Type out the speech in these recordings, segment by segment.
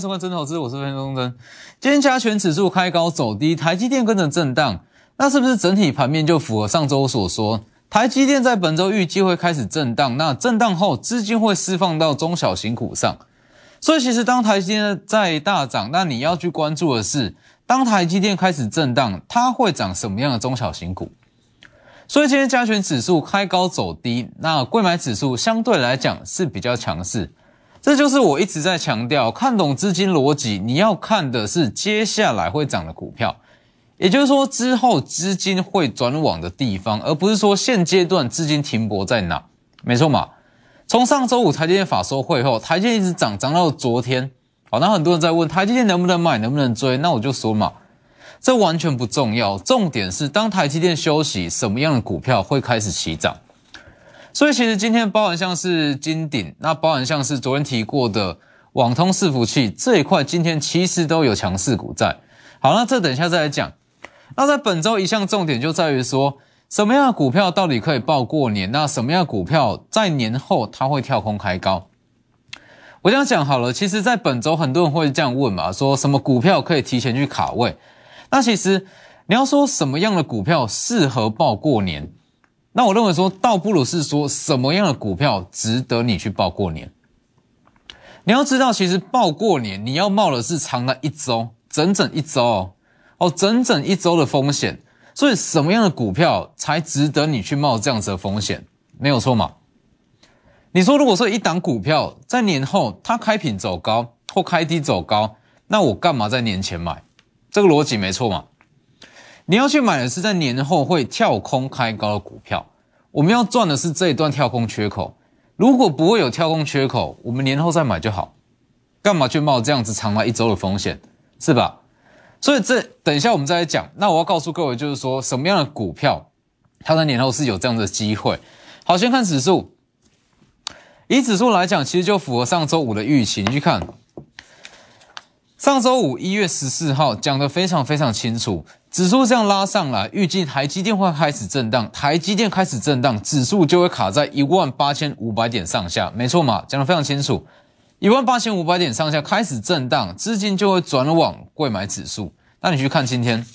投资朋友好，欢迎收看真投资，我是分钟真。今天加权指数开高走低，台积电跟着震荡，那是不是整体盘面就符合上周所说？台积电在本周预计会开始震荡，那震荡后资金会释放到中小型股上。所以其实当台积电在大涨，那你要去关注的是，当台积电开始震荡，它会涨什么样的中小型股？所以今天加权指数开高走低，那贵买指数相对来讲是比较强势。这就是我一直在强调，看懂资金逻辑，你要看的是接下来会涨的股票，也就是说之后资金会转往的地方，而不是说现阶段资金停泊在哪。没错嘛？从上周五台积电法收会后，台积电一直涨，涨到昨天。好，那很多人在问台积电能不能买，能不能追？那我就说嘛，这完全不重要，重点是当台积电休息，什么样的股票会开始起涨？所以其实今天包含像是金鼎，那包含像是昨天提过的网通伺服器这一块，今天其实都有强势股在。好，那这等一下再来讲。那在本周一项重点就在于说，什么样的股票到底可以报过年？那什么样的股票在年后它会跳空开高？我这样讲好了，其实，在本周很多人会这样问嘛，说什么股票可以提前去卡位？那其实你要说什么样的股票适合报过年？那我认为说，倒不如是说什么样的股票值得你去报过年。你要知道，其实报过年你要冒的是长达一周，整整一周哦，整整一周的风险。所以，什么样的股票才值得你去冒这样子的风险？没有错嘛？你说，如果说一档股票在年后它开平走高或开低走高，那我干嘛在年前买？这个逻辑没错嘛？你要去买的是在年后会跳空开高的股票，我们要赚的是这一段跳空缺口。如果不会有跳空缺口，我们年后再买就好。干嘛去冒这样子长达一周的风险，是吧？所以这等一下我们再来讲。那我要告诉各位，就是说什么样的股票，它在年后是有这样的机会。好，先看指数。以指数来讲，其实就符合上周五的预期。你去看。上周五一月十四号讲的非常非常清楚，指数这样拉上来，预计台积电会开始震荡，台积电开始震荡，指数就会卡在一万八千五百点上下，没错嘛？讲的非常清楚，一万八千五百点上下开始震荡，资金就会转往贵买指数。那你去看今天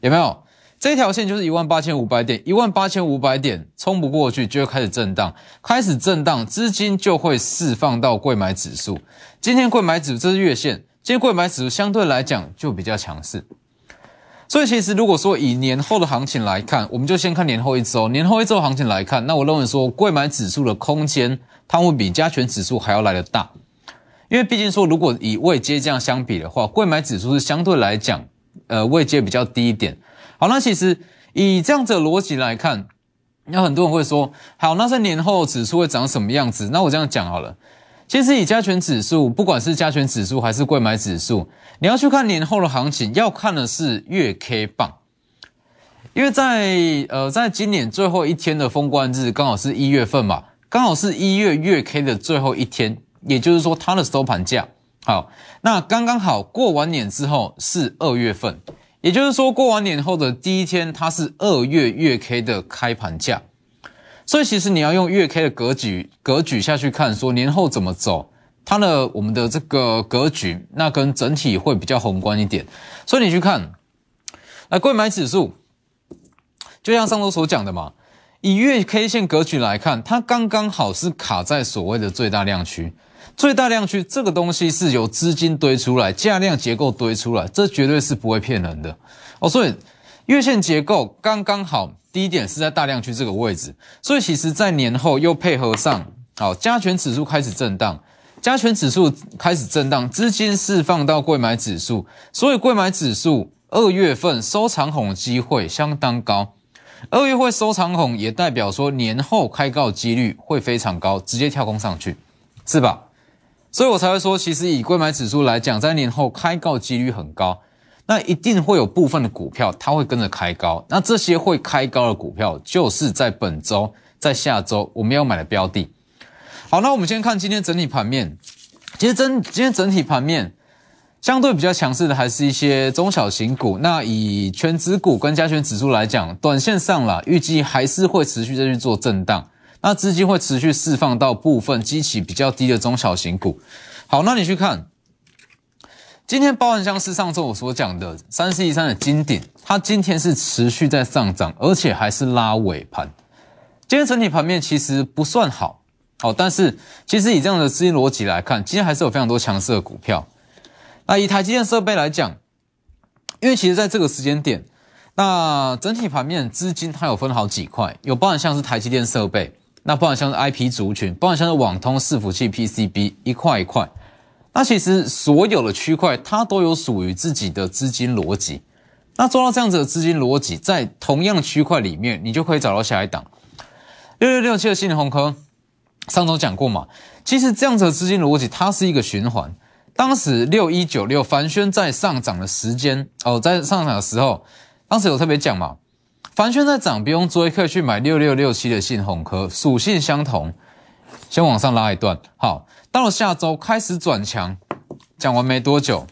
有没有这条线，就是一万八千五百点，一万八千五百点冲不过去，就会开始震荡，开始震荡，资金就会释放到贵买指数。今天贵买指这是月线。今天贵买指数相对来讲就比较强势，所以其实如果说以年后的行情来看，我们就先看年后一周，年后一周行情来看，那我认为说贵买指数的空间它会比加权指数还要来得大，因为毕竟说如果以位阶这样相比的话，贵买指数是相对来讲，呃位阶比较低一点。好，那其实以这样子的逻辑来看，那很多人会说，好，那在年后指数会长什么样子？那我这样讲好了。其实以加权指数，不管是加权指数还是贵买指数，你要去看年后的行情，要看的是月 K 棒，因为在呃，在今年最后一天的封关日，刚好是一月份嘛，刚好是一月月 K 的最后一天，也就是说它的收盘价好，那刚刚好过完年之后是二月份，也就是说过完年后的第一天，它是二月月 K 的开盘价。所以其实你要用月 K 的格局格局下去看，说年后怎么走，它的我们的这个格局，那跟整体会比较宏观一点。所以你去看，来贵买指数，就像上周所讲的嘛，以月 K 线格局来看，它刚刚好是卡在所谓的最大量区。最大量区这个东西是由资金堆出来，价量结构堆出来，这绝对是不会骗人的哦。所以月线结构刚刚好。第一点是在大量区这个位置，所以其实，在年后又配合上，好加权指数开始震荡，加权指数开始震荡，资金释放到贵买指数，所以贵买指数二月份收长红机会相当高，二月会收长红，也代表说年后开高几率会非常高，直接跳空上去，是吧？所以我才会说，其实以贵买指数来讲，在年后开高几率很高。那一定会有部分的股票，它会跟着开高。那这些会开高的股票，就是在本周、在下周我们要买的标的。好，那我们先看今天整体盘面。其实整今天整体盘面相对比较强势的，还是一些中小型股。那以全指股跟加权指数来讲，短线上啦，预计还是会持续再去做震荡。那资金会持续释放到部分激起比较低的中小型股。好，那你去看。今天包含像是上周我所讲的三四一三的金顶，它今天是持续在上涨，而且还是拉尾盘。今天整体盘面其实不算好，好，但是其实以这样的资金逻辑来看，今天还是有非常多强势的股票。那以台积电设备来讲，因为其实在这个时间点，那整体盘面资金它有分好几块，有包含像是台积电设备，那包含像是 IP 族群，包含像是网通伺服器 PCB 一块一块。那其实所有的区块它都有属于自己的资金逻辑。那做到这样子的资金逻辑，在同样的区块里面，你就可以找到下一档。六六六七的信鸿科，上周讲过嘛？其实这样子的资金逻辑，它是一个循环。当时六一九六凡轩在上涨的时间哦，在上涨的时候，当时有特别讲嘛？凡轩在涨，不用追，可以去买六六六七的信鸿科，属性相同，先往上拉一段。好，到了下周开始转强，讲完没多久，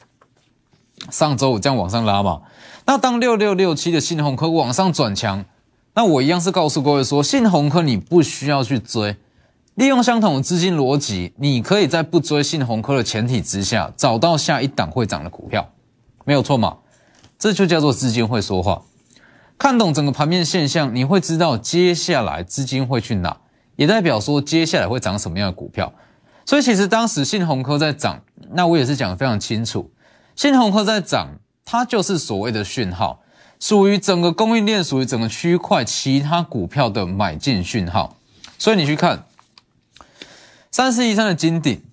上周五这样往上拉嘛？那当六六六七的信鸿科往上转强。那我一样是告诉各位说，信鸿科你不需要去追，利用相同的资金逻辑，你可以在不追信鸿科的前提之下，找到下一档会涨的股票，没有错嘛？这就叫做资金会说话，看懂整个盘面现象，你会知道接下来资金会去哪，也代表说接下来会涨什么样的股票。所以其实当时信鸿科在涨，那我也是讲的非常清楚，信鸿科在涨，它就是所谓的讯号。属于整个供应链，属于整个区块其他股票的买进讯号，所以你去看三四一三的金顶，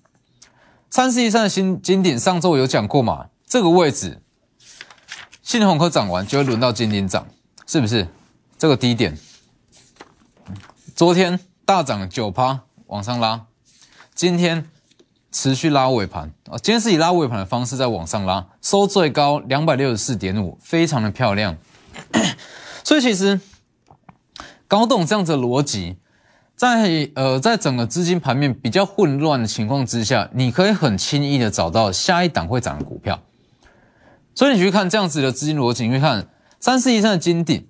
三四一三的新金顶，上周有讲过嘛？这个位置，信鸿科涨完就会轮到金顶涨，是不是？这个低点，昨天大涨九趴往上拉，今天。持续拉尾盘啊，今天是以拉尾盘的方式在往上拉，收最高两百六十四点五，非常的漂亮。所以其实搞懂这样子的逻辑，在呃在整个资金盘面比较混乱的情况之下，你可以很轻易的找到下一档会涨的股票。所以你去看这样子的资金逻辑，你会看三四一三的金顶，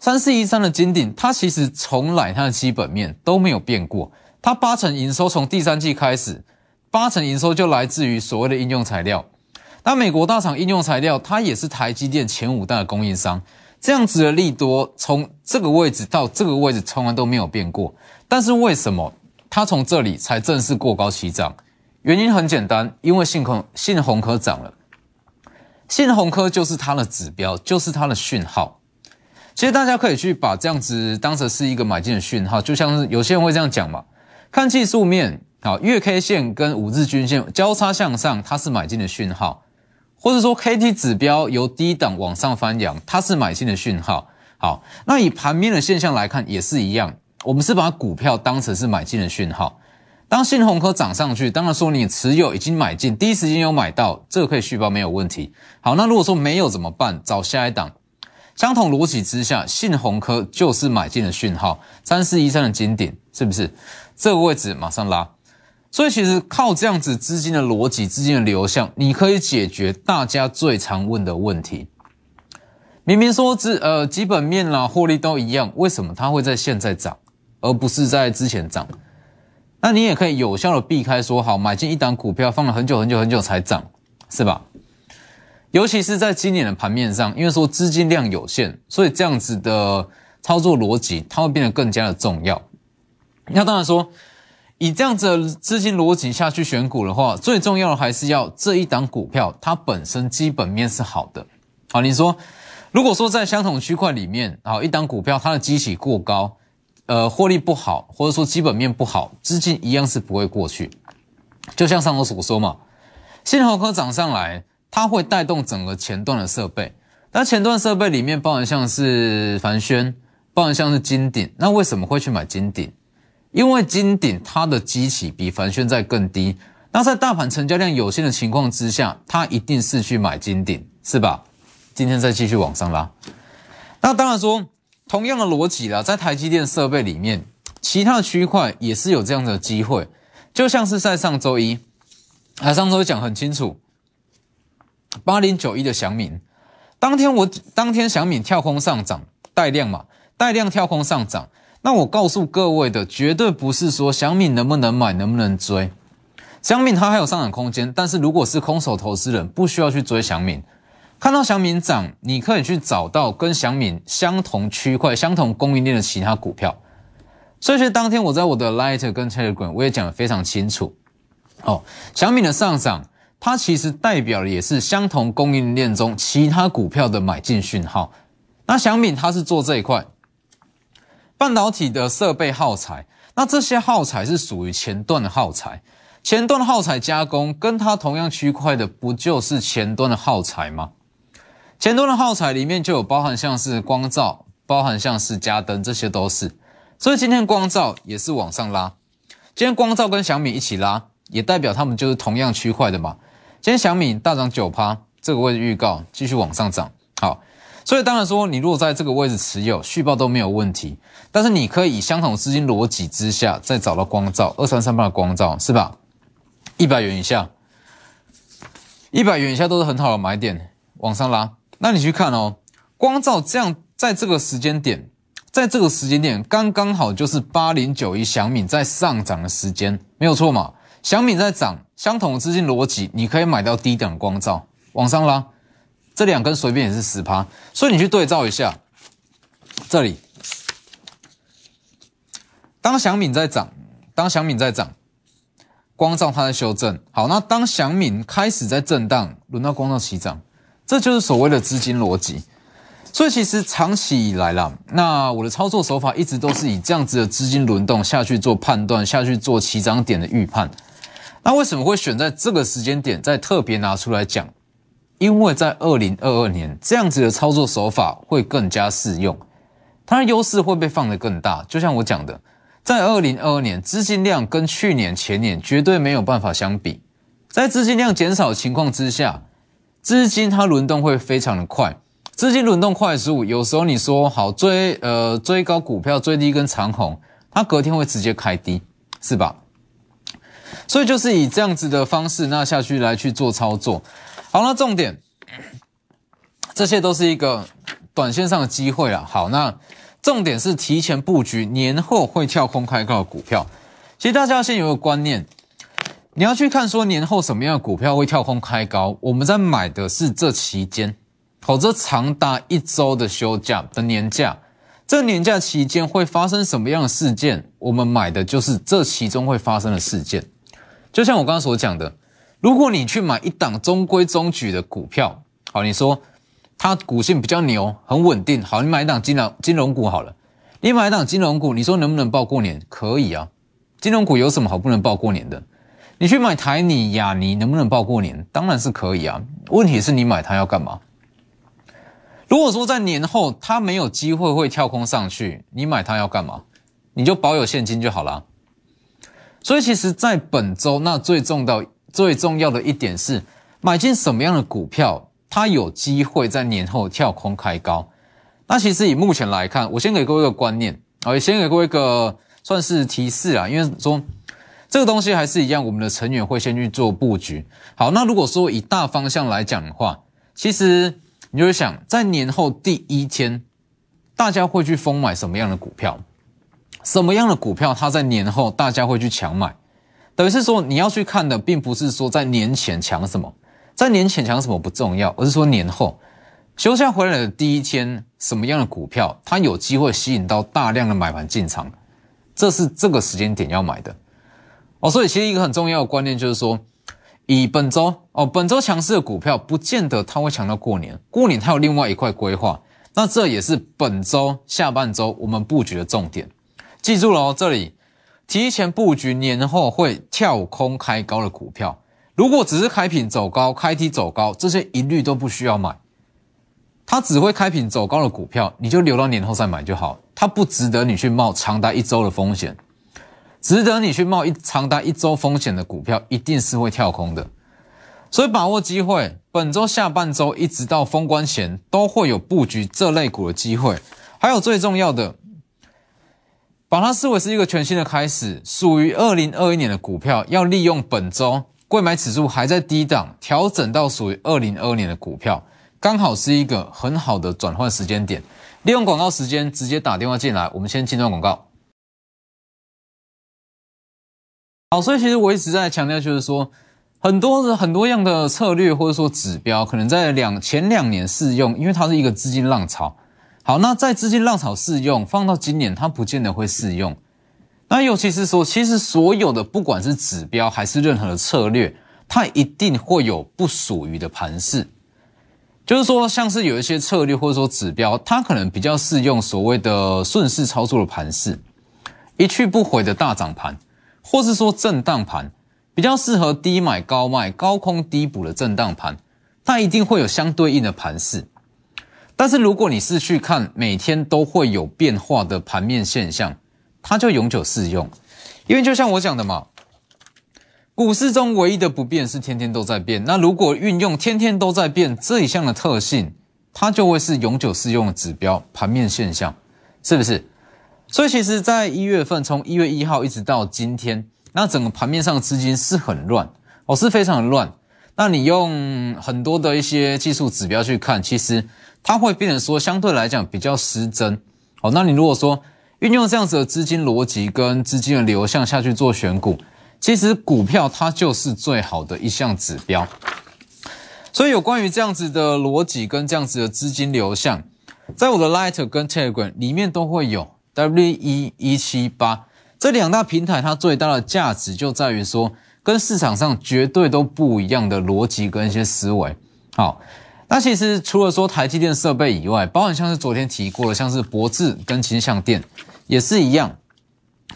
三四一三的金顶，它其实从来它的基本面都没有变过，它八成营收从第三季开始。八成营收就来自于所谓的应用材料，那美国大厂应用材料，它也是台积电前五大的供应商，这样子的利多从这个位置到这个位置从来都没有变过。但是为什么它从这里才正式过高起涨？原因很简单，因为信鸿信鸿科涨了，信鸿科就是它的指标，就是它的讯号。其实大家可以去把这样子当成是一个买进的讯号，就像是有些人会这样讲嘛，看技术面。好，月 K 线跟五日均线交叉向上，它是买进的讯号；或者说 K T 指标由低档往上翻扬，它是买进的讯号。好，那以盘面的现象来看也是一样，我们是把股票当成是买进的讯号。当信鸿科涨上去，当然说你持有已经买进，第一时间有买到，这个可以续报没有问题。好，那如果说没有怎么办？找下一档。相同逻辑之下，信鸿科就是买进的讯号，三四一三的金顶是不是？这个位置马上拉。所以其实靠这样子资金的逻辑、资金的流向，你可以解决大家最常问的问题。明明说资呃基本面啦、获利都一样，为什么它会在现在涨，而不是在之前涨？那你也可以有效的避开说，好买进一档股票放了很久很久很久才涨，是吧？尤其是在今年的盘面上，因为说资金量有限，所以这样子的操作逻辑它会变得更加的重要。那当然说。以这样子的资金逻辑下去选股的话，最重要的还是要这一档股票它本身基本面是好的。好，你说如果说在相同区块里面，好一档股票它的基企过高，呃，获利不好，或者说基本面不好，资金一样是不会过去。就像上头所说嘛，信号科涨上来，它会带动整个前段的设备。那前段设备里面包含像是凡轩，包含像是金鼎，那为什么会去买金鼎？因为金鼎它的基企比凡轩在更低，那在大盘成交量有限的情况之下，它一定是去买金鼎，是吧？今天再继续往上拉，那当然说同样的逻辑啦，在台积电设备里面，其他的区块也是有这样的机会，就像是在上周一，啊上周讲很清楚，八零九一的祥敏，当天我当天祥敏跳空上涨带量嘛，带量跳空上涨。那我告诉各位的，绝对不是说小米能不能买，能不能追，祥敏它还有上涨空间，但是如果是空手投资人，不需要去追祥敏。看到祥敏涨，你可以去找到跟祥敏相同区块、相同供应链的其他股票。所以，其实当天我在我的 Light 跟 Telegram 我也讲得非常清楚。哦，祥敏的上涨，它其实代表的也是相同供应链中其他股票的买进讯号。那小敏它是做这一块半导体的设备耗材，那这些耗材是属于前段的耗材。前端的耗材加工跟它同样区块的，不就是前端的耗材吗？前端的耗材里面就有包含像是光照，包含像是加灯，这些都是。所以今天光照也是往上拉。今天光照跟小米一起拉，也代表他们就是同样区块的嘛。今天小米大涨九趴，这个位置预告继续往上涨。好，所以当然说你如果在这个位置持有续报都没有问题，但是你可以以相同资金逻辑之下再找到光照二三三八的光照是吧？一百元以下，一百元以下都是很好的买点，往上拉。那你去看哦，光照这样，在这个时间点，在这个时间点，刚刚好就是八零九一小米在上涨的时间，没有错嘛？小米在涨，相同的资金逻辑，你可以买到低档光照，往上拉，这两根随便也是十趴，所以你去对照一下，这里，当小米在涨，当小米在涨，光照它在修正，好，那当小米开始在震荡，轮到光照起涨。这就是所谓的资金逻辑，所以其实长期以来啦，那我的操作手法一直都是以这样子的资金轮动下去做判断，下去做起涨点的预判。那为什么会选在这个时间点再特别拿出来讲？因为在二零二二年这样子的操作手法会更加适用，它的优势会被放得更大。就像我讲的，在二零二二年资金量跟去年前年绝对没有办法相比，在资金量减少情况之下。资金它轮动会非常的快，资金轮动快速，有时候你说好追呃追高股票追低跟长红，它隔天会直接开低，是吧？所以就是以这样子的方式那下去来去做操作。好，那重点，这些都是一个短线上的机会了。好，那重点是提前布局年后会跳空开高的股票。其实大家先有个观念。你要去看说年后什么样的股票会跳空开高，我们在买的是这期间，否则长达一周的休假的年假，这年假期间会发生什么样的事件，我们买的就是这其中会发生的事件。就像我刚刚所讲的，如果你去买一档中规中矩的股票，好，你说它股性比较牛，很稳定，好，你买一档金融金融股好了，你买一档金融股，你说能不能报过年？可以啊，金融股有什么好不能报过年的？你去买台泥、亚泥能不能报过年？当然是可以啊。问题是你买它要干嘛？如果说在年后它没有机会会跳空上去，你买它要干嘛？你就保有现金就好了。所以其实，在本周那最重要、最重要的一点是，买进什么样的股票，它有机会在年后跳空开高。那其实以目前来看，我先给各位一个观念，啊，先给各位一个算是提示啊，因为说。这个东西还是一样，我们的成员会先去做布局。好，那如果说以大方向来讲的话，其实你就会想，在年后第一天，大家会去疯买什么样的股票？什么样的股票，它在年后大家会去抢买？等于是说，你要去看的，并不是说在年前抢什么，在年前抢什么不重要，而是说年后休假回来的第一天，什么样的股票，它有机会吸引到大量的买盘进场，这是这个时间点要买的。哦，所以其实一个很重要的观念就是说，以本周哦，本周强势的股票，不见得它会强到过年。过年它有另外一块规划，那这也是本周下半周我们布局的重点。记住了哦，这里提前布局年后会跳空开高的股票，如果只是开品走高、开低走高，这些一律都不需要买。它只会开品走高的股票，你就留到年后再买就好。它不值得你去冒长达一周的风险。值得你去冒一长达一周风险的股票，一定是会跳空的，所以把握机会。本周下半周一直到封关前，都会有布局这类股的机会。还有最重要的，把它视为是一个全新的开始，属于二零二一年的股票，要利用本周贵买指数还在低档，调整到属于二零二二年的股票，刚好是一个很好的转换时间点。利用广告时间直接打电话进来，我们先进段广告。好，所以其实我一直在强调，就是说很多很多样的策略或者说指标，可能在两前两年适用，因为它是一个资金浪潮。好，那在资金浪潮适用，放到今年它不见得会适用。那尤其是说，其实所有的不管是指标还是任何的策略，它一定会有不属于的盘势。就是说，像是有一些策略或者说指标，它可能比较适用所谓的顺势操作的盘势，一去不回的大涨盘，或是说震荡盘，比较适合低买高卖、高空低补的震荡盘，它一定会有相对应的盘势。但是如果你是去看每天都会有变化的盘面现象，它就永久适用，因为就像我讲的嘛，股市中唯一的不变是天天都在变。那如果运用天天都在变这一项的特性，它就会是永久适用的指标盘面现象，是不是？所以其实，在一月份从一月一号一直到今天，那整个盘面上的资金是很乱哦，是非常乱。那你用很多的一些技术指标去看，其实。它会变成说相对来讲比较失真，好，那你如果说运用这样子的资金逻辑跟资金的流向下去做选股，其实股票它就是最好的一项指标。所以有关于这样子的逻辑跟这样子的资金流向，在我的 Light 跟 Telegram 里面都会有 W 一一七八这两大平台，它最大的价值就在于说跟市场上绝对都不一样的逻辑跟一些思维，好。那其实除了说台积电设备以外，包含像是昨天提过的，像是博智跟新相电也是一样。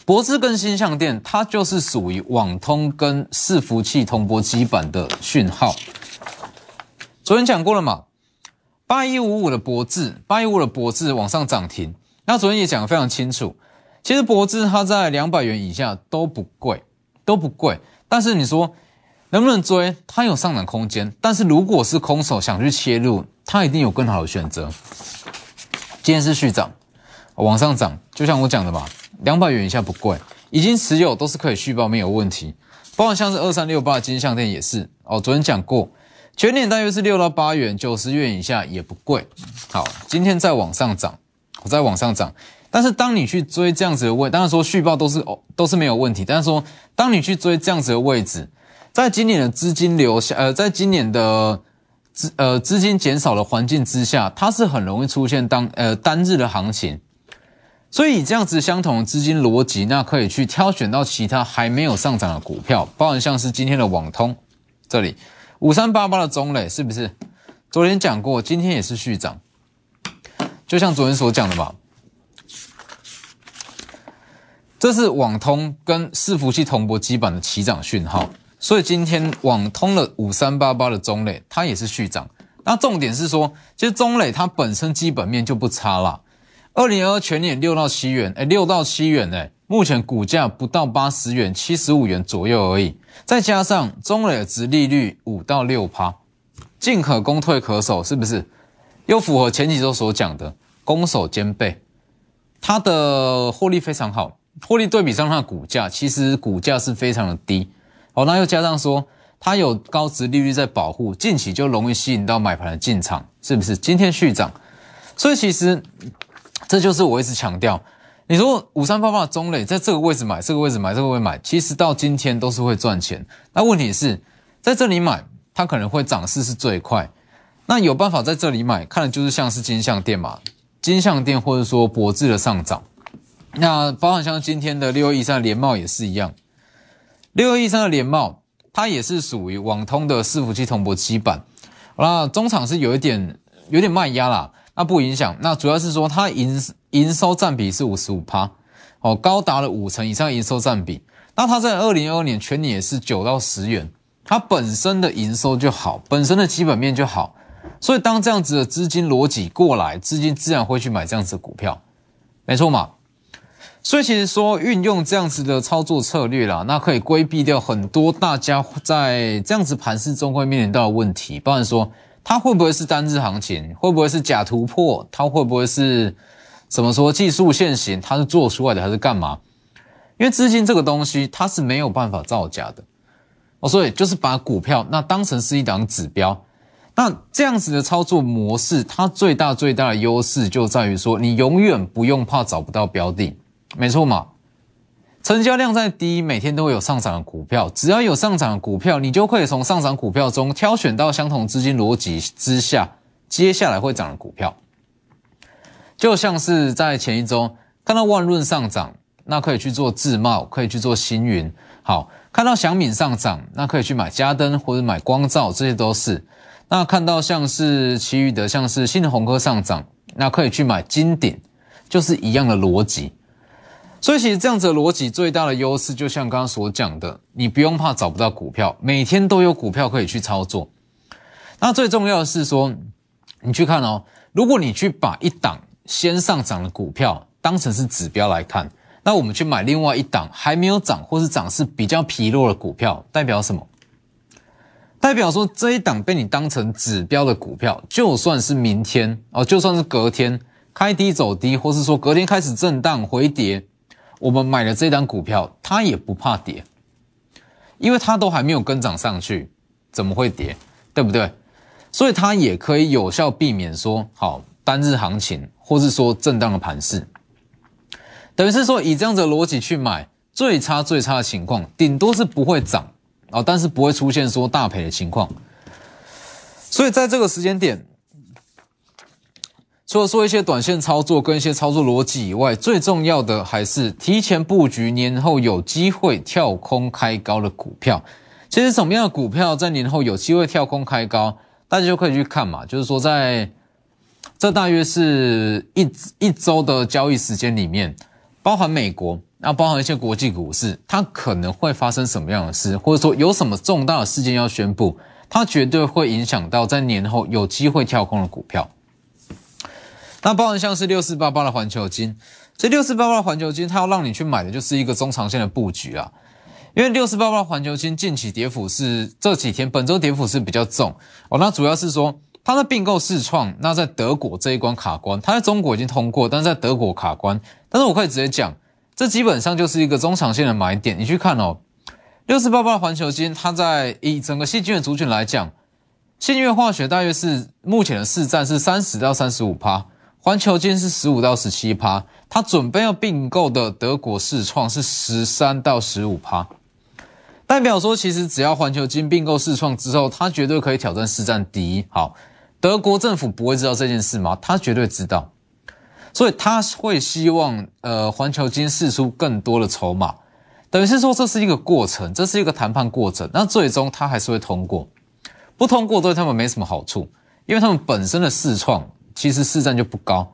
博智跟新相电，它就是属于网通跟伺服器同波基板的讯号。昨天讲过了嘛，八一五五的博智，八一五的博智往上涨停。那昨天也讲得非常清楚，其实博智它在两百元以下都不贵，都不贵。但是你说。能不能追？它有上涨空间，但是如果是空手想去切入，它一定有更好的选择。今天是续涨，往上涨，就像我讲的嘛，两百元以下不贵，已经持有都是可以续报，没有问题。包括像是二三六八金项店也是哦，昨天讲过，全年大约是六到八元，九十元以下也不贵。好，今天再往上涨，我再往上涨，但是当你去追这样子的位，当然说续报都是哦都是没有问题，但是说当你去追这样子的位置。在今年的资金流下，呃，在今年的资呃资金减少的环境之下，它是很容易出现当呃单日的行情，所以这样子相同的资金逻辑，那可以去挑选到其他还没有上涨的股票，包含像是今天的网通，这里五三八八的中磊是不是？昨天讲过，今天也是续涨，就像昨天所讲的吧，这是网通跟伺服器同步基板的起涨讯号。所以今天网通了五三八八的中磊，它也是续涨。那重点是说，其实中磊它本身基本面就不差啦。二零二二全年六到七元，哎，六到七元，哎，目前股价不到八十元，七十五元左右而已。再加上中磊的值利率五到六趴，进可攻退可守，是不是？又符合前几周所讲的攻守兼备。它的获利非常好，获利对比上它的股价，其实股价是非常的低。好，那又加上说，它有高值利率在保护，近期就容易吸引到买盘的进场，是不是？今天续涨，所以其实这就是我一直强调，你说五三八八的中磊在这个位置买，这个位置买，这个位置买，其实到今天都是会赚钱。那问题是在这里买，它可能会涨势是最快。那有办法在这里买，看的就是像是金相店嘛，金相店或者说博智的上涨。那包含像今天的六一三联茂也是一样。六二一三的联茂，它也是属于网通的伺服器同步基板。那中场是有一点有点卖压啦，那不影响。那主要是说它营营收占比是五十五趴，哦，高达了五成以上营收占比。那它在二零二二年全年也是九到十元，它本身的营收就好，本身的基本面就好，所以当这样子的资金逻辑过来，资金自然会去买这样子的股票，没错嘛。所以其实说运用这样子的操作策略啦，那可以规避掉很多大家在这样子盘势中会面临到的问题，包含说它会不会是单日行情，会不会是假突破，它会不会是怎么说技术线型，它是做出来的还是干嘛？因为资金这个东西它是没有办法造假的哦，所以就是把股票那当成是一档指标，那这样子的操作模式，它最大最大的优势就在于说，你永远不用怕找不到标的。没错嘛，成交量再低，每天都会有上涨的股票，只要有上涨的股票，你就可以从上涨股票中挑选到相同资金逻辑之下接下来会涨的股票。就像是在前一周看到万润上涨，那可以去做自贸，可以去做星云。好，看到祥敏上涨，那可以去买嘉登或者买光照，这些都是。那看到像是其余的，像是新的红科上涨，那可以去买金鼎，就是一样的逻辑。所以其实这样子的逻辑最大的优势，就像刚刚所讲的，你不用怕找不到股票，每天都有股票可以去操作。那最重要的是说，你去看哦，如果你去把一档先上涨的股票当成是指标来看，那我们去买另外一档还没有涨或是涨势比较疲弱的股票，代表什么？代表说这一档被你当成指标的股票，就算是明天哦，就算是隔天开低走低，或是说隔天开始震荡回跌。我们买了这单股票，它也不怕跌，因为它都还没有跟涨上去，怎么会跌？对不对？所以它也可以有效避免说好单日行情，或是说震荡的盘势。等于是说以这样子的逻辑去买，最差最差的情况，顶多是不会涨啊，但是不会出现说大赔的情况。所以在这个时间点。除了说一些短线操作跟一些操作逻辑以外，最重要的还是提前布局年后有机会跳空开高的股票。其实什么样的股票在年后有机会跳空开高，大家就可以去看嘛。就是说，在这大约是一一周的交易时间里面，包含美国，那包含一些国际股市，它可能会发生什么样的事，或者说有什么重大的事件要宣布，它绝对会影响到在年后有机会跳空的股票。那包含像是六四八八的环球金，这六四八八的环球金，它要让你去买的就是一个中长线的布局啊。因为六四八八环球金近期跌幅是这几天本周跌幅是比较重哦。那主要是说它的并购试创，那在德国这一关卡关，它在中国已经通过，但是在德国卡关。但是我可以直接讲，这基本上就是一个中长线的买点。你去看哦，六四八八的环球金，它在以整个细菌的族群来讲，信越化学大约是目前的市占是三十到三十五趴。环球金是十五到十七趴，它准备要并购的德国世创是十三到十五趴，代表说其实只要环球金并购世创之后，它绝对可以挑战市占第一。好，德国政府不会知道这件事吗？他绝对知道，所以他会希望呃环球金释出更多的筹码，等于是说这是一个过程，这是一个谈判过程，那最终他还是会通过，不通过对他们没什么好处，因为他们本身的世创。其实市占就不高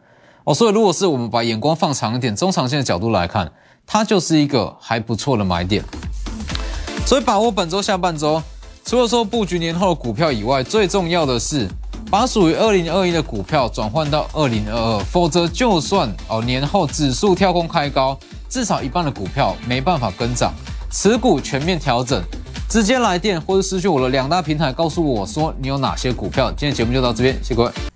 哦，所以如果是我们把眼光放长一点，中长线的角度来看，它就是一个还不错的买点。所以把握本周下半周，除了说布局年后的股票以外，最重要的是把属于二零二一的股票转换到二零二二，否则就算哦年后指数跳空开高，至少一半的股票没办法跟涨，持股全面调整，直接来电或者失去我的两大平台，告诉我说你有哪些股票。今天节目就到这边，谢谢各位。